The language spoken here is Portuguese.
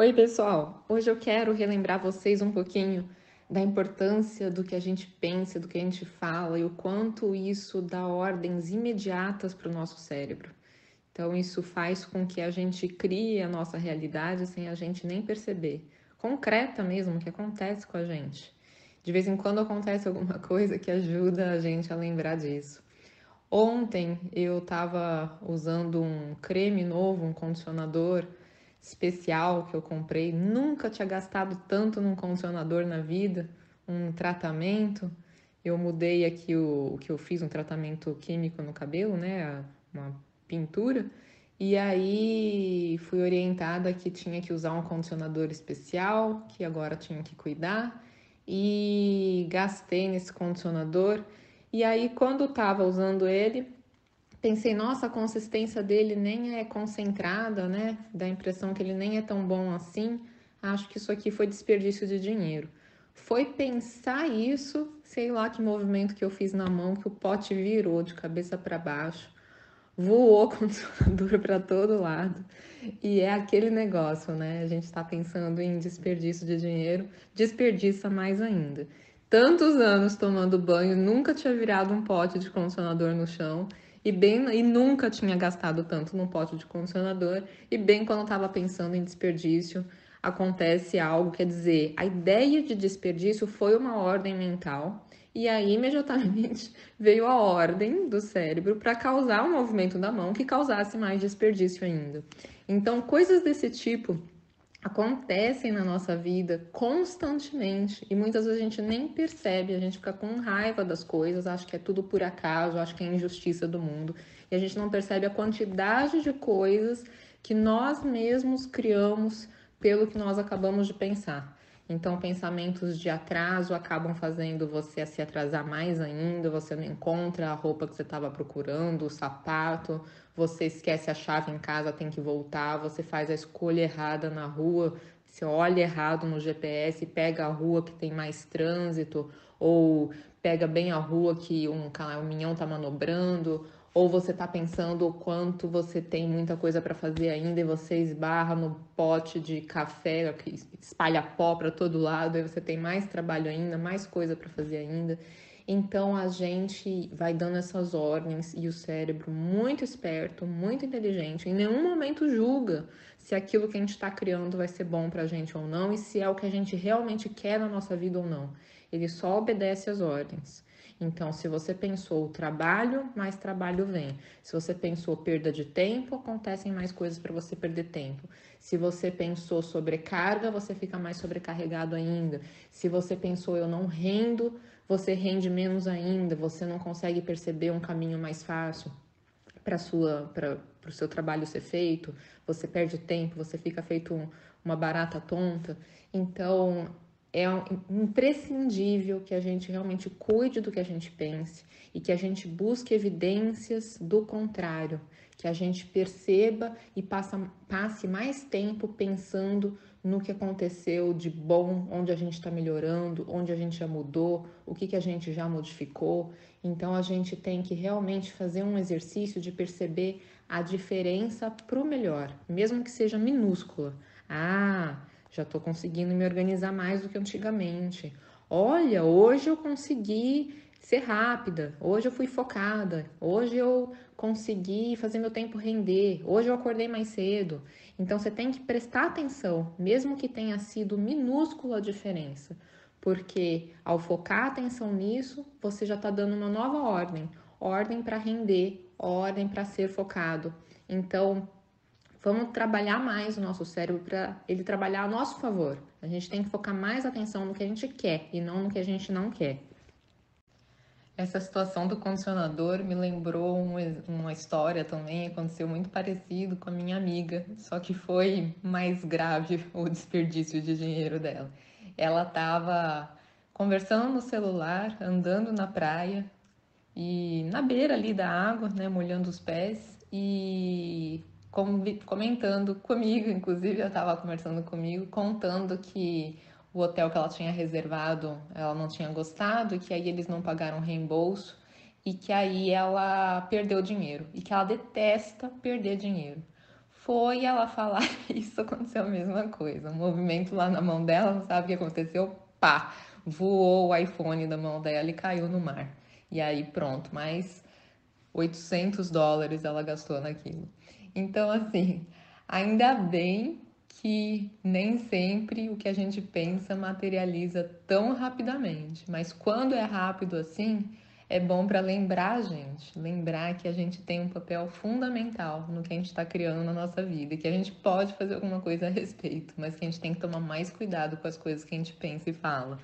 Oi, pessoal! Hoje eu quero relembrar vocês um pouquinho da importância do que a gente pensa, do que a gente fala e o quanto isso dá ordens imediatas para o nosso cérebro. Então, isso faz com que a gente crie a nossa realidade sem a gente nem perceber. Concreta mesmo, que acontece com a gente. De vez em quando acontece alguma coisa que ajuda a gente a lembrar disso. Ontem eu estava usando um creme novo, um condicionador especial que eu comprei. Nunca tinha gastado tanto num condicionador na vida, um tratamento. Eu mudei aqui o, que eu fiz, um tratamento químico no cabelo, né? Uma pintura. E aí fui orientada que tinha que usar um condicionador especial, que agora tinha que cuidar. E gastei nesse condicionador. E aí, quando estava usando ele, pensei, nossa, a consistência dele nem é concentrada, né? Dá a impressão que ele nem é tão bom assim. Acho que isso aqui foi desperdício de dinheiro. Foi pensar isso, sei lá que movimento que eu fiz na mão, que o pote virou de cabeça para baixo, voou condicionador para todo lado. E é aquele negócio, né? A gente está pensando em desperdício de dinheiro, desperdiça mais ainda. Tantos anos tomando banho, nunca tinha virado um pote de condicionador no chão e bem e nunca tinha gastado tanto num pote de condicionador. E bem quando estava pensando em desperdício acontece algo, quer dizer, a ideia de desperdício foi uma ordem mental. E aí imediatamente veio a ordem do cérebro para causar um movimento da mão que causasse mais desperdício ainda. Então, coisas desse tipo acontecem na nossa vida constantemente e muitas vezes a gente nem percebe, a gente fica com raiva das coisas, acha que é tudo por acaso, acha que é injustiça do mundo e a gente não percebe a quantidade de coisas que nós mesmos criamos pelo que nós acabamos de pensar. Então, pensamentos de atraso acabam fazendo você se atrasar mais ainda, você não encontra a roupa que você estava procurando, o sapato, você esquece a chave em casa, tem que voltar, você faz a escolha errada na rua, você olha errado no GPS, pega a rua que tem mais trânsito, ou pega bem a rua que um caminhão está manobrando, ou você está pensando o quanto você tem muita coisa para fazer ainda e você esbarra no pote de café que espalha pó para todo lado, e você tem mais trabalho ainda, mais coisa para fazer ainda. Então a gente vai dando essas ordens e o cérebro, muito esperto, muito inteligente, em nenhum momento julga se aquilo que a gente está criando vai ser bom para a gente ou não e se é o que a gente realmente quer na nossa vida ou não. Ele só obedece às ordens. Então, se você pensou trabalho, mais trabalho vem. Se você pensou perda de tempo, acontecem mais coisas para você perder tempo. Se você pensou sobrecarga, você fica mais sobrecarregado ainda. Se você pensou eu não rendo, você rende menos ainda, você não consegue perceber um caminho mais fácil para sua para o seu trabalho ser feito, você perde tempo, você fica feito um, uma barata tonta. Então, é imprescindível que a gente realmente cuide do que a gente pense e que a gente busque evidências do contrário, que a gente perceba e passa, passe mais tempo pensando no que aconteceu de bom, onde a gente está melhorando, onde a gente já mudou, o que, que a gente já modificou. Então a gente tem que realmente fazer um exercício de perceber a diferença para o melhor, mesmo que seja minúscula. Ah, já estou conseguindo me organizar mais do que antigamente. Olha, hoje eu consegui ser rápida, hoje eu fui focada, hoje eu consegui fazer meu tempo render, hoje eu acordei mais cedo. Então você tem que prestar atenção, mesmo que tenha sido minúscula a diferença, porque ao focar a atenção nisso, você já está dando uma nova ordem ordem para render, ordem para ser focado. Então, Vamos trabalhar mais o nosso cérebro para ele trabalhar a nosso favor. A gente tem que focar mais atenção no que a gente quer e não no que a gente não quer. Essa situação do condicionador me lembrou uma história também, aconteceu muito parecido com a minha amiga, só que foi mais grave o desperdício de dinheiro dela. Ela estava conversando no celular, andando na praia e na beira ali da água, né, molhando os pés, e comentando comigo, inclusive ela estava conversando comigo, contando que o hotel que ela tinha reservado ela não tinha gostado, que aí eles não pagaram reembolso e que aí ela perdeu dinheiro e que ela detesta perder dinheiro. foi ela falar isso, aconteceu a mesma coisa. O movimento lá na mão dela, não sabe o que aconteceu? Pá! Voou o iPhone da mão dela e caiu no mar. E aí pronto, mais 800 dólares ela gastou naquilo. Então, assim, ainda bem que nem sempre o que a gente pensa materializa tão rapidamente, mas quando é rápido assim, é bom para lembrar a gente, lembrar que a gente tem um papel fundamental no que a gente está criando na nossa vida, que a gente pode fazer alguma coisa a respeito, mas que a gente tem que tomar mais cuidado com as coisas que a gente pensa e fala.